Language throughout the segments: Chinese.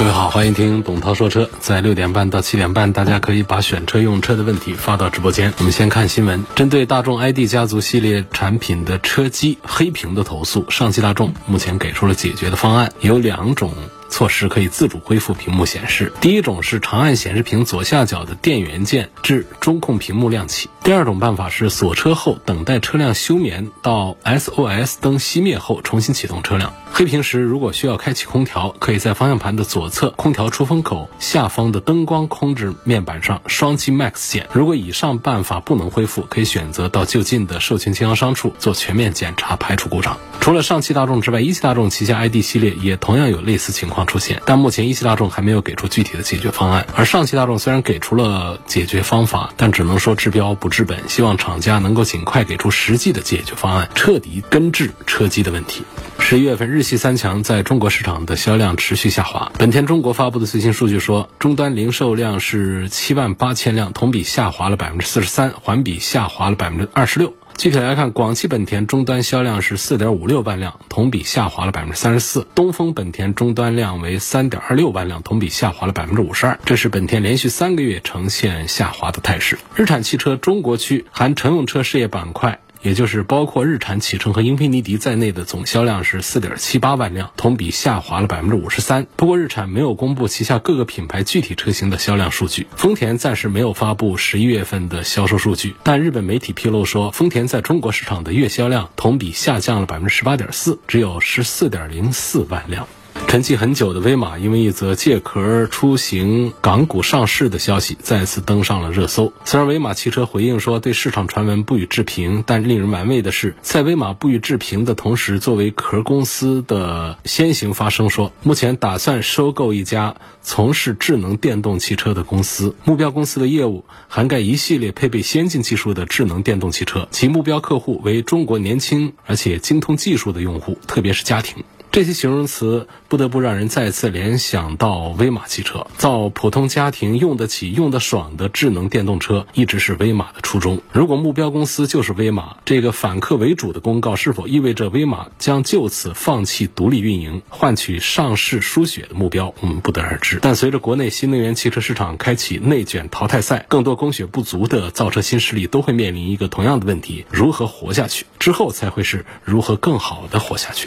各位好，欢迎听董涛说车。在六点半到七点半，大家可以把选车用车的问题发到直播间。我们先看新闻，针对大众 ID 家族系列产品的车机黑屏的投诉，上汽大众目前给出了解决的方案，有两种。措施可以自主恢复屏幕显示。第一种是长按显示屏左下角的电源键至中控屏幕亮起。第二种办法是锁车后等待车辆休眠到 SOS 灯熄灭后重新启动车辆。黑屏时如果需要开启空调，可以在方向盘的左侧空调出风口下方的灯光控制面板上双击 Max 键。如果以上办法不能恢复，可以选择到就近的授权经销商处做全面检查，排除故障。除了上汽大众之外，一汽大众旗下 ID 系列也同样有类似情况出现，但目前一汽大众还没有给出具体的解决方案。而上汽大众虽然给出了解决方法，但只能说治标不治本，希望厂家能够尽快给出实际的解决方案，彻底根治车机的问题。十一月份，日系三强在中国市场的销量持续下滑。本田中国发布的最新数据说，终端零售量是七万八千辆，同比下滑了百分之四十三，环比下滑了百分之二十六。具体来看，广汽本田终端销量是四点五六万辆，同比下滑了百分之三十四；东风本田终端量为三点二六万辆，同比下滑了百分之五十二。这是本田连续三个月呈现下滑的态势。日产汽车中国区含乘用车事业板块。也就是包括日产、启辰和英菲尼迪在内的总销量是四点七八万辆，同比下滑了百分之五十三。不过日产没有公布旗下各个品牌具体车型的销量数据，丰田暂时没有发布十一月份的销售数据。但日本媒体披露说，丰田在中国市场的月销量同比下降了百分之十八点四，只有十四点零四万辆。沉寂很久的威马，因为一则借壳出行港股上市的消息，再次登上了热搜。虽然威马汽车回应说对市场传闻不予置评，但令人玩味的是，在威马不予置评的同时，作为壳公司的先行发声说，目前打算收购一家从事智能电动汽车的公司。目标公司的业务涵盖一系列配备先进技术的智能电动汽车，其目标客户为中国年轻而且精通技术的用户，特别是家庭。这些形容词不得不让人再次联想到威马汽车，造普通家庭用得起、用得爽的智能电动车，一直是威马的初衷。如果目标公司就是威马，这个反客为主的公告是否意味着威马将就此放弃独立运营，换取上市输血的目标，我们不得而知。但随着国内新能源汽车市场开启内卷淘汰赛，更多供血不足的造车新势力都会面临一个同样的问题：如何活下去？之后才会是如何更好的活下去。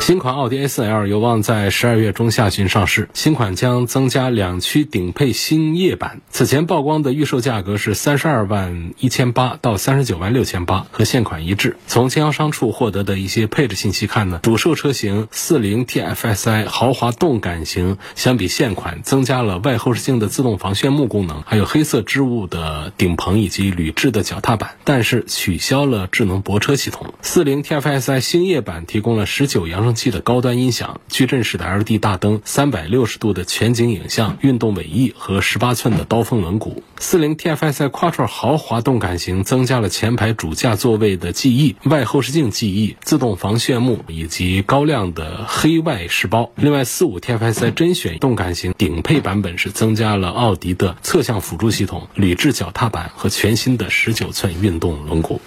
新款奥迪 A4L 有望在十二月中下旬上市。新款将增加两驱顶配星夜版。此前曝光的预售价格是三十二万一千八到三十九万六千八，和现款一致。从经销商处获得的一些配置信息看呢，主售车型四零 TFSI 豪华动感型相比现款增加了外后视镜的自动防眩目功能，还有黑色织物的顶棚以及铝制的脚踏板，但是取消了智能泊车系统。四零 TFSI 星夜版提供了十九扬声。器的高端音响、矩阵式的 LED 大灯、三百六十度的全景影像、运动尾翼和十八寸的刀锋轮毂。四零 TFSI Quattro 豪华动感型增加了前排主驾座位的记忆、外后视镜记忆、自动防眩目以及高亮的黑外饰包。另外，四五 TFSI 甄选动感型顶配版本是增加了奥迪的侧向辅助系统、铝制脚踏板和全新的十九寸运动轮毂。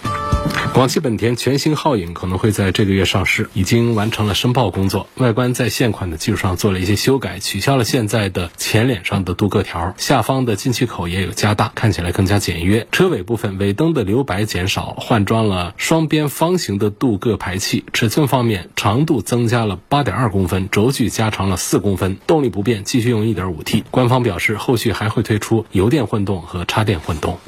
广汽本田全新皓影可能会在这个月上市，已经完成了申报工作。外观在在现款的基础上做了一些修改，取消了现在的前脸上的镀铬条，下方的进气口也有加大，看起来更加简约。车尾部分尾灯的留白减少，换装了双边方形的镀铬排气。尺寸方面，长度增加了八点二公分，轴距加长了四公分。动力不变，继续用一点五 T。官方表示，后续还会推出油电混动和插电混动。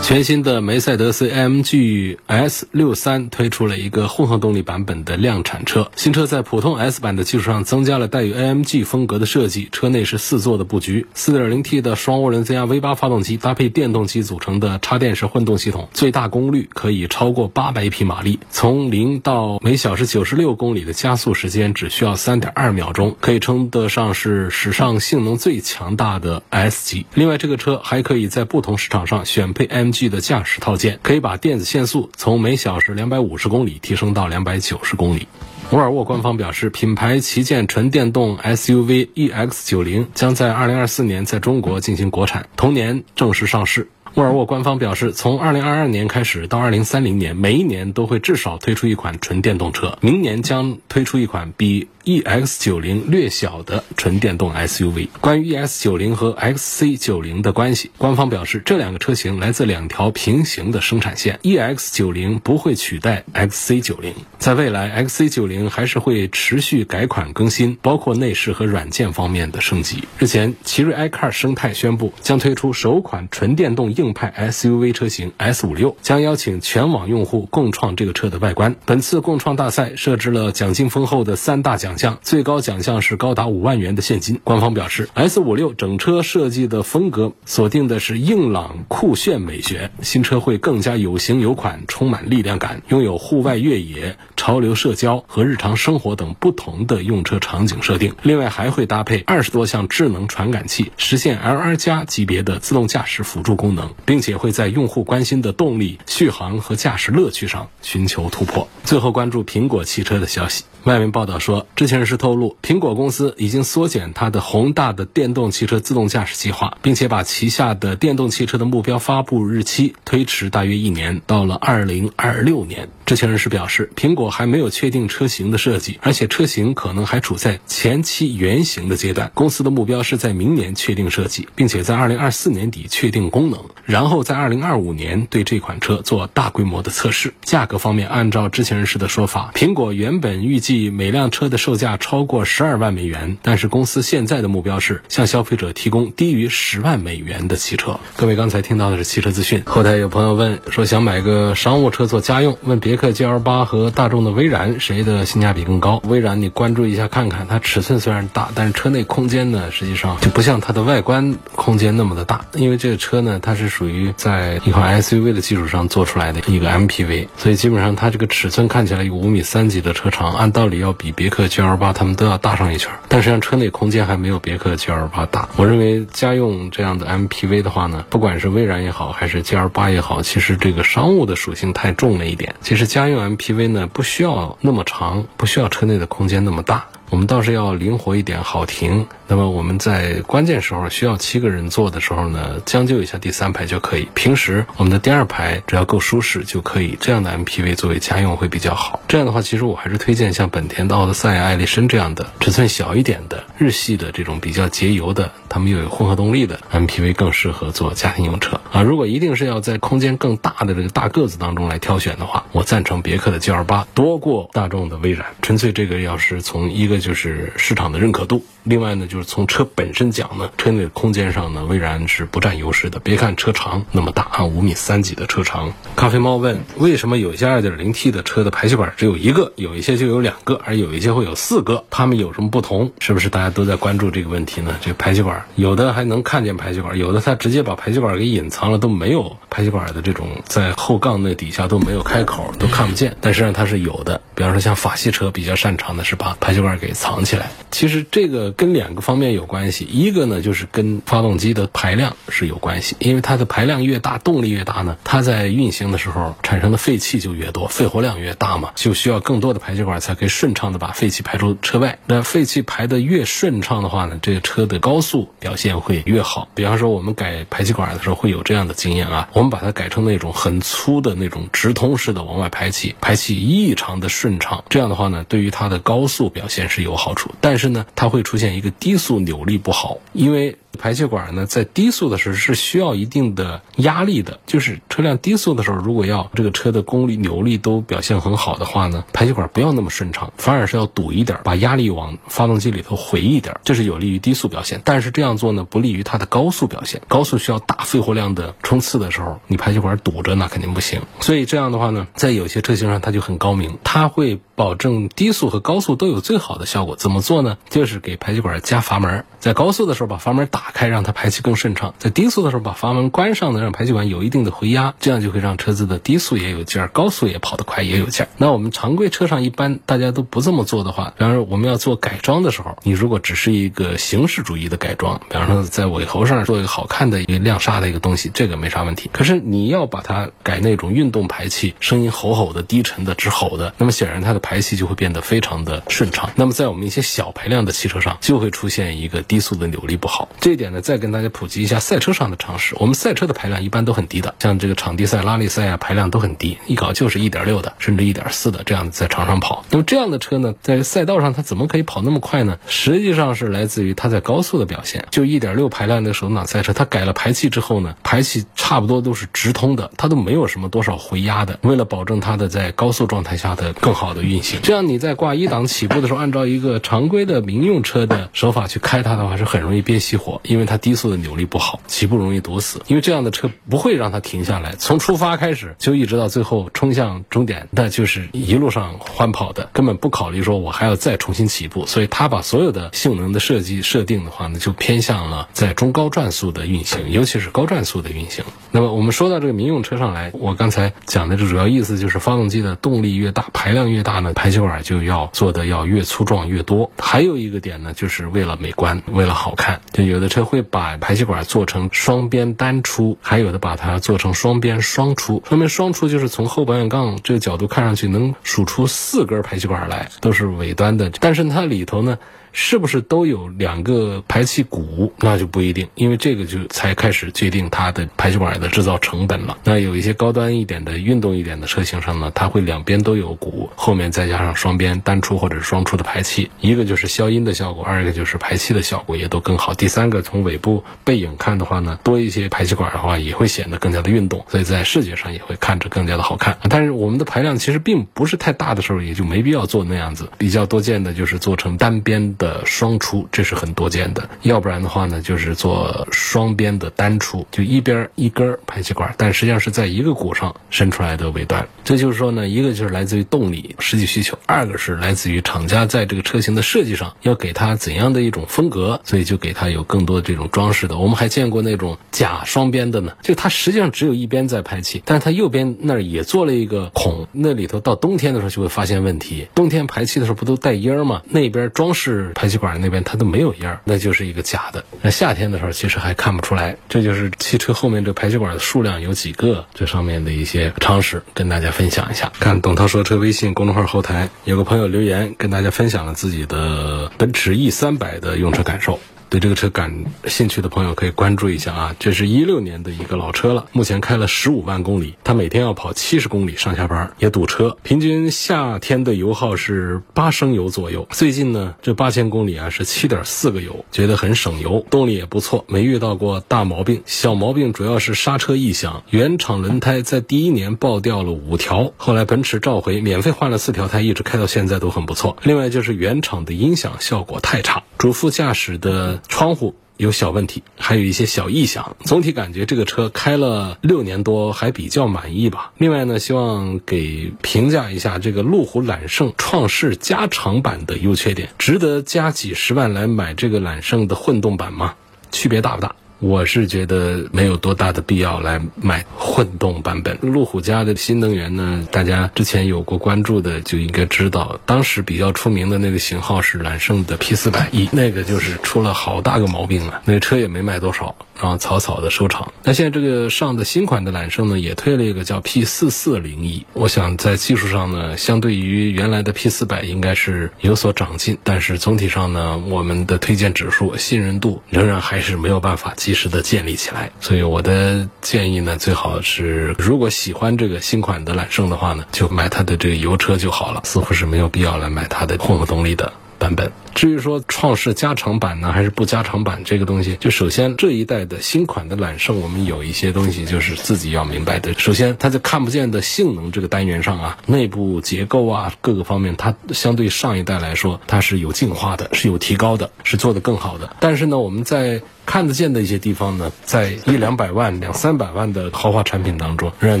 全新的梅赛德斯 AMG S 六三推出了一个混合动力版本的量产车。新车在普通 S 版的基础上增加了带有 AMG 风格的设计，车内是四座的布局，4.0T 的双涡轮增压 V8 发动机搭配电动机组成的插电式混动系统，最大功率可以超过800匹马力，从零到每小时96公里的加速时间只需要3.2秒钟，可以称得上是史上性能最强大的 S 级。另外，这个车还可以在不同市场上选配 M AMG。的驾驶套件可以把电子限速从每小时两百五十公里提升到两百九十公里。沃尔沃官方表示，品牌旗舰纯电动 SUV EX90 将在二零二四年在中国进行国产，同年正式上市。沃尔沃官方表示，从二零二二年开始到二零三零年，每一年都会至少推出一款纯电动车，明年将推出一款比。EX90 略小的纯电动 SUV。关于 EX90 和 XC90 的关系，官方表示，这两个车型来自两条平行的生产线，EX90 不会取代 XC90。在未来，XC90 还是会持续改款更新，包括内饰和软件方面的升级。日前，奇瑞 iCar 生态宣布将推出首款纯电动硬派 SUV 车型 S56，将邀请全网用户共创这个车的外观。本次共创大赛设置了奖金丰厚的三大奖。项最高奖项是高达五万元的现金。官方表示，S 五六整车设计的风格锁定的是硬朗酷炫美学，新车会更加有型有款，充满力量感，拥有户外越野、潮流社交和日常生活等不同的用车场景设定。另外还会搭配二十多项智能传感器，实现 LR 加级别的自动驾驶辅助功能，并且会在用户关心的动力、续航和驾驶乐趣上寻求突破。最后关注苹果汽车的消息。外媒报道说，知情人士透露，苹果公司已经缩减它的宏大的电动汽车自动驾驶计划，并且把旗下的电动汽车的目标发布日期推迟大约一年，到了二零二六年。知情人士表示，苹果还没有确定车型的设计，而且车型可能还处在前期原型的阶段。公司的目标是在明年确定设计，并且在二零二四年底确定功能，然后在二零二五年对这款车做大规模的测试。价格方面，按照知情人士的说法，苹果原本预计每辆车的售价超过十二万美元，但是公司现在的目标是向消费者提供低于十万美元的汽车。各位刚才听到的是汽车资讯。后台有朋友问说想买个商务车做家用，问别。克 GL 八和大众的威然谁的性价比更高？威然你关注一下看看，它尺寸虽然大，但是车内空间呢，实际上就不像它的外观空间那么的大。因为这个车呢，它是属于在一款 SUV 的基础上做出来的一个 MPV，所以基本上它这个尺寸看起来有五米三几的车长，按道理要比别克 GL 八他们都要大上一圈。但实际上车内空间还没有别克 GL 八大。我认为家用这样的 MPV 的话呢，不管是威然也好，还是 GL 八也好，其实这个商务的属性太重了一点。其实。家用 MPV 呢，不需要那么长，不需要车内的空间那么大。我们倒是要灵活一点，好停。那么我们在关键时候需要七个人坐的时候呢，将就一下第三排就可以。平时我们的第二排只要够舒适就可以。这样的 MPV 作为家用会比较好。这样的话，其实我还是推荐像本田的奥德赛、艾力绅这样的尺寸小一点的日系的这种比较节油的，他们又有混合动力的 MPV 更适合做家庭用车啊。如果一定是要在空间更大的这个大个子当中来挑选的话，我赞成别克的 GL 八多过大众的威然。纯粹这个要是从一个就是市场的认可度。另外呢，就是从车本身讲呢，车内的空间上呢，威然是不占优势的。别看车长那么大啊，五米三几的车长。咖啡猫问，为什么有些 2.0T 的车的排气管只有一个，有一些就有两个，而有一些会有四个？它们有什么不同？是不是大家都在关注这个问题呢？这个排气管，有的还能看见排气管，有的它直接把排气管给隐藏了，都没有排气管的这种在后杠那底下都没有开口，都看不见。但实际上它是有的。比方说像法系车比较擅长的是把排气管给藏起来。其实这个。跟两个方面有关系，一个呢就是跟发动机的排量是有关系，因为它的排量越大，动力越大呢，它在运行的时候产生的废气就越多，肺活量越大嘛，就需要更多的排气管才可以顺畅的把废气排出车外。那废气排的越顺畅的话呢，这个车的高速表现会越好。比方说我们改排气管的时候会有这样的经验啊，我们把它改成那种很粗的那种直通式的往外排气，排气异常的顺畅，这样的话呢，对于它的高速表现是有好处，但是呢，它会出现。一个低速扭力不好，因为排气管呢，在低速的时候是需要一定的压力的，就是车辆低速的时候，如果要这个车的功率、扭力都表现很好的话呢，排气管不要那么顺畅，反而是要堵一点，把压力往发动机里头回一点，这是有利于低速表现。但是这样做呢，不利于它的高速表现。高速需要大肺活量的冲刺的时候，你排气管堵着那肯定不行。所以这样的话呢，在有些车型上它就很高明，它会保证低速和高速都有最好的效果。怎么做呢？就是给排气管加阀门，在高速的时候把阀门打打开，让它排气更顺畅；在低速的时候把阀门关上呢，让排气管有一定的回压，这样就会让车子的低速也有劲儿，高速也跑得快也有劲儿。那我们常规车上一般大家都不这么做的话，比方说我们要做改装的时候，你如果只是一个形式主义的改装，比方说在尾喉上做一个好看的一个亮刹的一个东西，这个没啥问题。可是你要把它改那种运动排气，声音吼吼的、低沉的、直吼的，那么显然它的排气就会变得非常的顺畅。那么在我们一些小排量的汽车上，就会出现一个低速的扭力不好。这一点呢，再跟大家普及一下赛车上的常识。我们赛车的排量一般都很低的，像这个场地赛、拉力赛啊，排量都很低，一搞就是一点六的，甚至一点四的这样在场上跑。那么这样的车呢，在赛道上它怎么可以跑那么快呢？实际上是来自于它在高速的表现。就一点六排量的手动挡赛车，它改了排气之后呢，排气差不多都是直通的，它都没有什么多少回压的。为了保证它的在高速状态下的更好的运行，这样你在挂一档起步的时候，按照一个常规的民用车的手法去开它的话，是很容易憋熄火，因为它低速的扭力不好，起步容易堵死。因为这样的车不会让它停下来，从出发开始就一直到最后冲向终点，那就是一路上欢跑的，根本不考虑说我还要再重新起步。所以它把所有的性能的设计设定的话呢，就偏向了在中高转速的运行，尤其是高转速的运行。那么我们说到这个民用车上来，我刚才讲的这主要意思就是发动机的动力越大，排量越大呢，排气管就要做的要越粗壮越多。还有一个点呢，就是为了美观，为了好看，就有的车会把排气管做成双边单出，还有的把它做成双边双出。双边双出就是从后保险杠这个角度看上去能数出四根排气管来，都是尾端的，但是它里头呢。是不是都有两个排气鼓？那就不一定，因为这个就才开始决定它的排气管的制造成本了。那有一些高端一点的、运动一点的车型上呢，它会两边都有鼓，后面再加上双边单出或者是双出的排气，一个就是消音的效果，二一个就是排气的效果也都更好。第三个，从尾部背影看的话呢，多一些排气管的话，也会显得更加的运动，所以在视觉上也会看着更加的好看。但是我们的排量其实并不是太大的时候，也就没必要做那样子。比较多见的就是做成单边的。的双出，这是很多见的。要不然的话呢，就是做双边的单出，就一边一根排气管，但实际上是在一个鼓上伸出来的尾端。这就是说呢，一个就是来自于动力实际需求，二个是来自于厂家在这个车型的设计上要给它怎样的一种风格，所以就给它有更多这种装饰的。我们还见过那种假双边的呢，就它实际上只有一边在排气，但是它右边那儿也做了一个孔，那里头到冬天的时候就会发现问题。冬天排气的时候不都带烟儿吗？那边装饰。排气管那边它都没有烟儿，那就是一个假的。那夏天的时候其实还看不出来。这就是汽车后面这排气管的数量有几个，这上面的一些常识跟大家分享一下。看董涛说车微信公众号后台有个朋友留言，跟大家分享了自己的奔驰 E 三百的用车感受。对这个车感兴趣的朋友可以关注一下啊，这是一六年的一个老车了，目前开了十五万公里，它每天要跑七十公里上下班，也堵车，平均夏天的油耗是八升油左右。最近呢，这八千公里啊是七点四个油，觉得很省油，动力也不错，没遇到过大毛病。小毛病主要是刹车异响，原厂轮胎在第一年爆掉了五条，后来奔驰召回，免费换了四条胎，一直开到现在都很不错。另外就是原厂的音响效果太差，主副驾驶的。窗户有小问题，还有一些小异响。总体感觉这个车开了六年多，还比较满意吧。另外呢，希望给评价一下这个路虎揽胜创世加长版的优缺点，值得加几十万来买这个揽胜的混动版吗？区别大不大？我是觉得没有多大的必要来买混动版本。路虎家的新能源呢，大家之前有过关注的就应该知道，当时比较出名的那个型号是揽胜的 P 四百 E，那个就是出了好大个毛病了，那车也没卖多少，然后草草的收场。那现在这个上的新款的揽胜呢，也推了一个叫 P 四四零 E，我想在技术上呢，相对于原来的 P 四百应该是有所长进，但是总体上呢，我们的推荐指数信任度仍然还是没有办法及时的建立起来，所以我的建议呢，最好是如果喜欢这个新款的揽胜的话呢，就买它的这个油车就好了，似乎是没有必要来买它的混合动力的。版本。至于说创世加长版呢，还是不加长版这个东西，就首先这一代的新款的揽胜，我们有一些东西就是自己要明白的。首先，它在看不见的性能这个单元上啊，内部结构啊各个方面，它相对上一代来说，它是有进化的，是有提高的，是做得更好的。但是呢，我们在看得见的一些地方呢，在一两百万、两三百万的豪华产品当中，仍然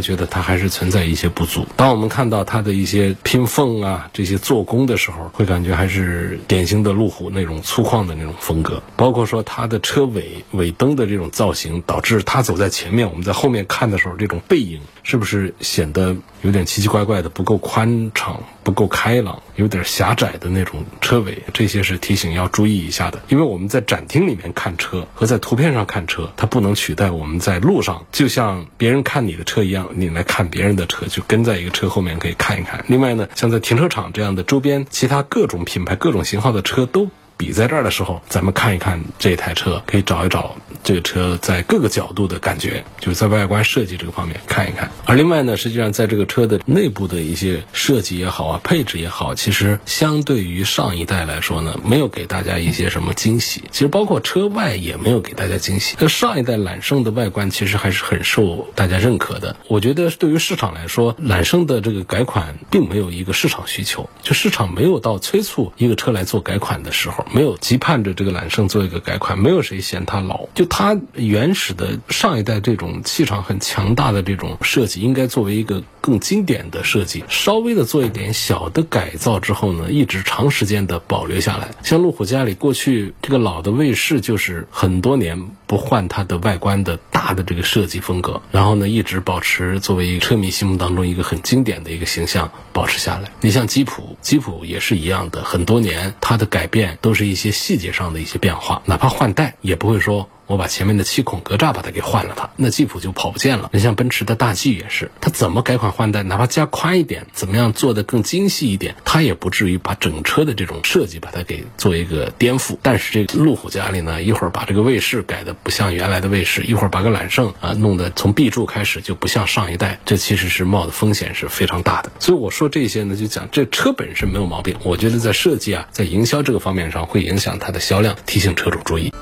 觉得它还是存在一些不足。当我们看到它的一些拼缝啊、这些做工的时候，会感觉还是典型的路虎那种粗犷的那种风格。包括说它的车尾尾灯的这种造型，导致它走在前面，我们在后面看的时候，这种背影是不是显得有点奇奇怪怪的，不够宽敞、不够开朗，有点狭窄的那种车尾？这些是提醒要注意一下的，因为我们在展厅里面看车。和在图片上看车，它不能取代我们在路上，就像别人看你的车一样，你来看别人的车，就跟在一个车后面可以看一看。另外呢，像在停车场这样的周边，其他各种品牌、各种型号的车都。比在这儿的时候，咱们看一看这台车，可以找一找这个车在各个角度的感觉，就是在外观设计这个方面看一看。而另外呢，实际上在这个车的内部的一些设计也好啊，配置也好，其实相对于上一代来说呢，没有给大家一些什么惊喜。其实包括车外也没有给大家惊喜。那上一代揽胜的外观其实还是很受大家认可的。我觉得对于市场来说，揽胜的这个改款并没有一个市场需求，就市场没有到催促一个车来做改款的时候。没有急盼着这个揽胜做一个改款，没有谁嫌它老。就它原始的上一代这种气场很强大的这种设计，应该作为一个更经典的设计，稍微的做一点小的改造之后呢，一直长时间的保留下来。像路虎家里过去这个老的卫士，就是很多年不换它的外观的大的这个设计风格，然后呢一直保持作为车迷心目当中一个很经典的一个形象保持下来。你像吉普，吉普也是一样的，很多年它的改变都。是一些细节上的一些变化，哪怕换代也不会说。我把前面的七孔格栅把它给换了，它那吉普就跑不见了。你像奔驰的大 G 也是，它怎么改款换代，哪怕加宽一点，怎么样做的更精细一点，它也不至于把整车的这种设计把它给做一个颠覆。但是这个路虎家里呢，一会儿把这个卫士改的不像原来的卫士，一会儿把个揽胜啊弄得从 B 柱开始就不像上一代，这其实是冒的风险是非常大的。所以我说这些呢，就讲这车本身没有毛病，我觉得在设计啊，在营销这个方面上会影响它的销量，提醒车主注意。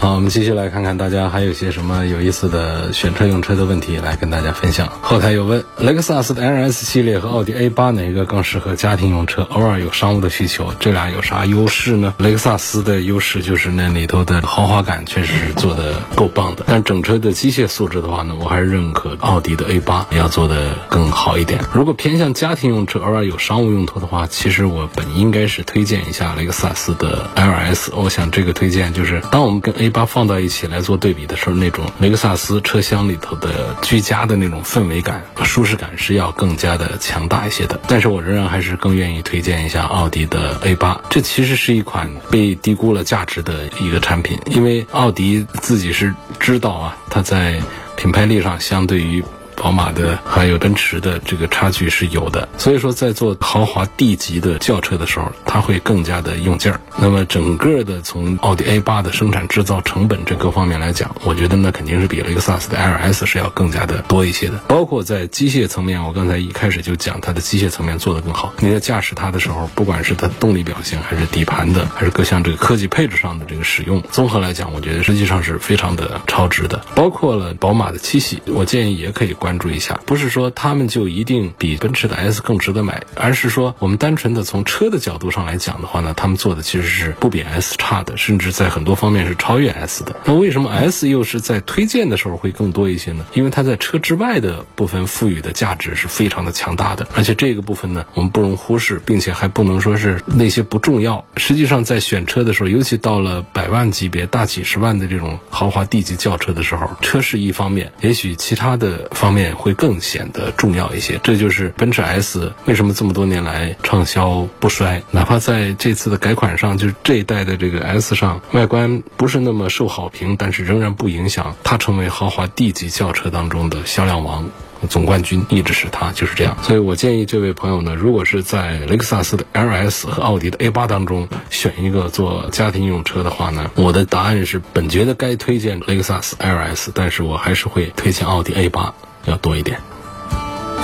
好，我们继续来看看大家还有些什么有意思的选车用车的问题来跟大家分享。后台有问，雷克萨斯的 LS 系列和奥迪 A 八哪一个更适合家庭用车？偶尔有商务的需求，这俩有啥优势呢？雷克萨斯的优势就是那里头的豪华感确实是做的够棒的，但整车的机械素质的话呢，我还是认可奥迪的 A 八要做的更好一点。如果偏向家庭用车，偶尔有商务用途的话，其实我本应该是推荐一下雷克萨斯的 LS。我想这个推荐就是当我们跟 A a 八放到一起来做对比的时候，那种雷克萨斯车厢里头的居家的那种氛围感和舒适感是要更加的强大一些的。但是我仍然还是更愿意推荐一下奥迪的 A 八，这其实是一款被低估了价值的一个产品，因为奥迪自己是知道啊，它在品牌力上相对于。宝马的还有奔驰的这个差距是有的，所以说在做豪华 D 级的轿车的时候，它会更加的用劲儿。那么整个的从奥迪 A 八的生产制造成本这各方面来讲，我觉得那肯定是比雷克萨斯的 LS 是要更加的多一些的。包括在机械层面，我刚才一开始就讲它的机械层面做得更好。你在驾驶它的时候，不管是它动力表现，还是底盘的，还是各项这个科技配置上的这个使用，综合来讲，我觉得实际上是非常的超值的。包括了宝马的七系，我建议也可以关。关注一下，不是说他们就一定比奔驰的 S 更值得买，而是说我们单纯的从车的角度上来讲的话呢，他们做的其实是不比 S 差的，甚至在很多方面是超越 S 的。那为什么 S 又是在推荐的时候会更多一些呢？因为它在车之外的部分赋予的价值是非常的强大的，而且这个部分呢，我们不容忽视，并且还不能说是那些不重要。实际上在选车的时候，尤其到了百万级别、大几十万的这种豪华 D 级轿车的时候，车是一方面，也许其他的方面。会更显得重要一些，这就是奔驰 S 为什么这么多年来畅销不衰，哪怕在这次的改款上，就是这一代的这个 S 上，外观不是那么受好评，但是仍然不影响它成为豪华 D 级轿车当中的销量王。总冠军一直是他，就是这样。所以我建议这位朋友呢，如果是在雷克萨斯的 LS 和奥迪的 A 八当中选一个做家庭用车的话呢，我的答案是本觉得该推荐雷克萨斯 LS，但是我还是会推荐奥迪 A 八。要多一点。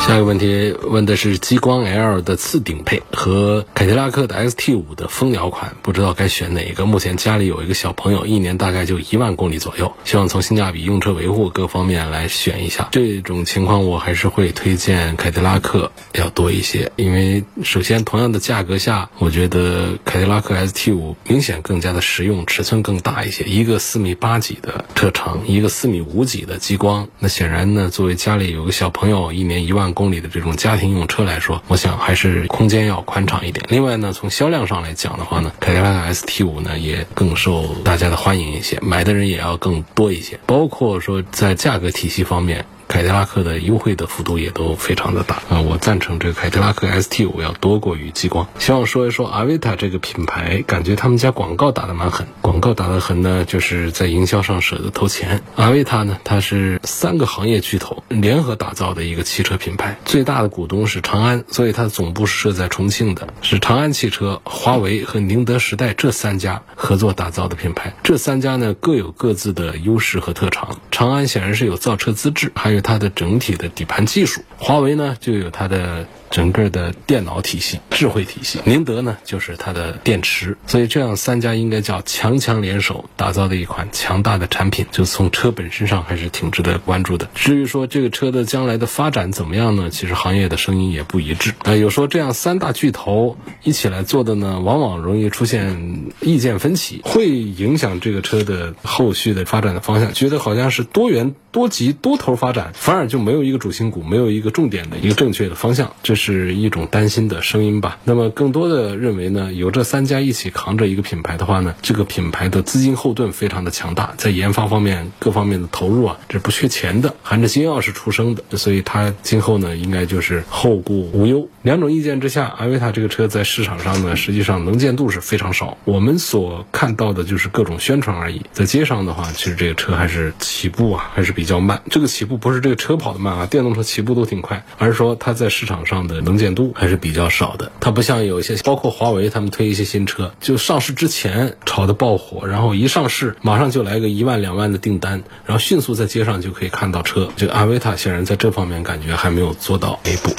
下一个问题问的是激光 L 的次顶配和凯迪拉克的 XT 五的蜂鸟款，不知道该选哪一个。目前家里有一个小朋友，一年大概就一万公里左右，希望从性价比、用车维护各方面来选一下。这种情况我还是会推荐凯迪拉克要多一些，因为首先同样的价格下，我觉得凯迪拉克 ST 五明显更加的实用，尺寸更大一些，一个四米八几的车长，一个四米五几的激光。那显然呢，作为家里有个小朋友，一年一万。万公里的这种家庭用车来说，我想还是空间要宽敞一点。另外呢，从销量上来讲的话呢，凯迪拉克 ST 五呢也更受大家的欢迎一些，买的人也要更多一些。包括说在价格体系方面。凯迪拉克的优惠的幅度也都非常的大啊！我赞成这个凯迪拉克 ST 五要多过于激光。希望说一说阿维塔这个品牌，感觉他们家广告打得蛮狠。广告打得狠呢，就是在营销上舍得投钱。阿维塔呢，它是三个行业巨头联合打造的一个汽车品牌，最大的股东是长安，所以它的总部是设在重庆的，是长安汽车、华为和宁德时代这三家合作打造的品牌。这三家呢各有各自的优势和特长。长安显然是有造车资质，还有它的整体的底盘技术；华为呢就有它的。整个的电脑体系、智慧体系，宁德呢就是它的电池，所以这样三家应该叫强强联手打造的一款强大的产品，就从车本身上还是挺值得关注的。至于说这个车的将来的发展怎么样呢？其实行业的声音也不一致啊。有说这样三大巨头一起来做的呢，往往容易出现意见分歧，会影响这个车的后续的发展的方向。觉得好像是多元、多级、多头发展，反而就没有一个主心骨，没有一个重点的一个正确的方向。这是。一种担心的声音吧。那么更多的认为呢，有这三家一起扛着一个品牌的话呢，这个品牌的资金后盾非常的强大，在研发方面各方面的投入啊，这不缺钱的，含着金钥匙出生的，所以它今后呢，应该就是后顾无忧。两种意见之下，阿维塔这个车在市场上呢，实际上能见度是非常少。我们所看到的就是各种宣传而已。在街上的话，其实这个车还是起步啊，还是比较慢。这个起步不是这个车跑的慢啊，电动车起步都挺快，而是说它在市场上的。能见度还是比较少的，它不像有一些，包括华为他们推一些新车，就上市之前炒得爆火，然后一上市马上就来个一万两万的订单，然后迅速在街上就可以看到车。这个阿维塔显然在这方面感觉还没有做到那一步。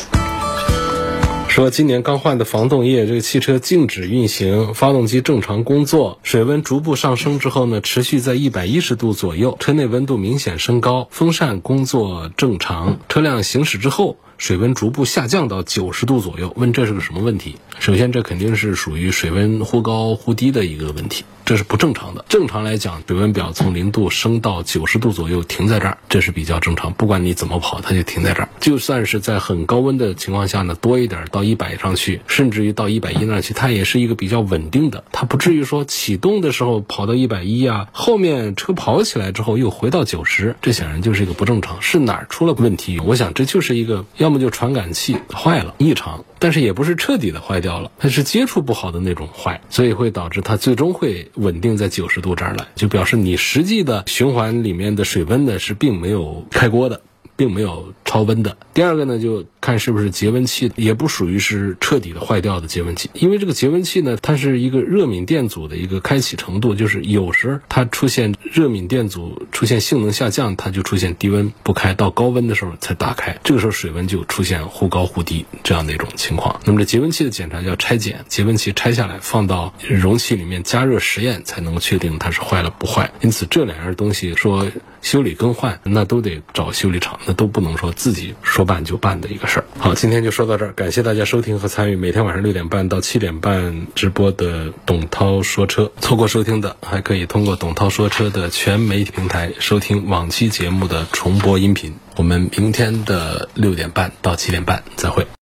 说今年刚换的防冻液，这个汽车静止运行，发动机正常工作，水温逐步上升之后呢，持续在一百一十度左右，车内温度明显升高，风扇工作正常，车辆行驶之后。水温逐步下降到九十度左右，问这是个什么问题？首先，这肯定是属于水温忽高忽低的一个问题，这是不正常的。正常来讲，水温表从零度升到九十度左右停在这儿，这是比较正常。不管你怎么跑，它就停在这儿。就算是在很高温的情况下呢，多一点到一百上去，甚至于到一百一那去，它也是一个比较稳定的，它不至于说启动的时候跑到一百一啊，后面车跑起来之后又回到九十，这显然就是一个不正常。是哪儿出了问题？我想这就是一个。要要么就传感器坏了异常，但是也不是彻底的坏掉了，它是接触不好的那种坏，所以会导致它最终会稳定在九十度这儿来，就表示你实际的循环里面的水温呢是并没有开锅的。并没有超温的。第二个呢，就看是不是节温器，也不属于是彻底的坏掉的节温器，因为这个节温器呢，它是一个热敏电阻的一个开启程度，就是有时它出现热敏电阻出现性能下降，它就出现低温不开，到高温的时候才打开，这个时候水温就出现忽高忽低这样的一种情况。那么这节温器的检查叫拆检，节温器拆下来放到容器里面加热实验，才能够确定它是坏了不坏。因此这两样东西说修理更换，那都得找修理厂。那都不能说自己说办就办的一个事儿。好，今天就说到这儿，感谢大家收听和参与每天晚上六点半到七点半直播的董涛说车。错过收听的，还可以通过董涛说车的全媒体平台收听往期节目的重播音频。我们明天的六点半到七点半再会。